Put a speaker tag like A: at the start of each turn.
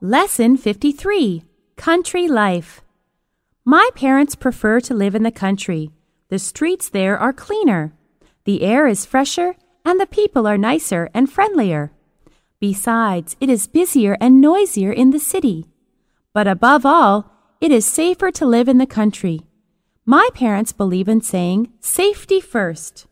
A: Lesson 53 Country Life. My parents prefer to live in the country. The streets there are cleaner, the air is fresher, and the people are nicer and friendlier. Besides, it is busier and noisier in the city. But above all, it is safer to live in the country. My parents believe in saying safety first.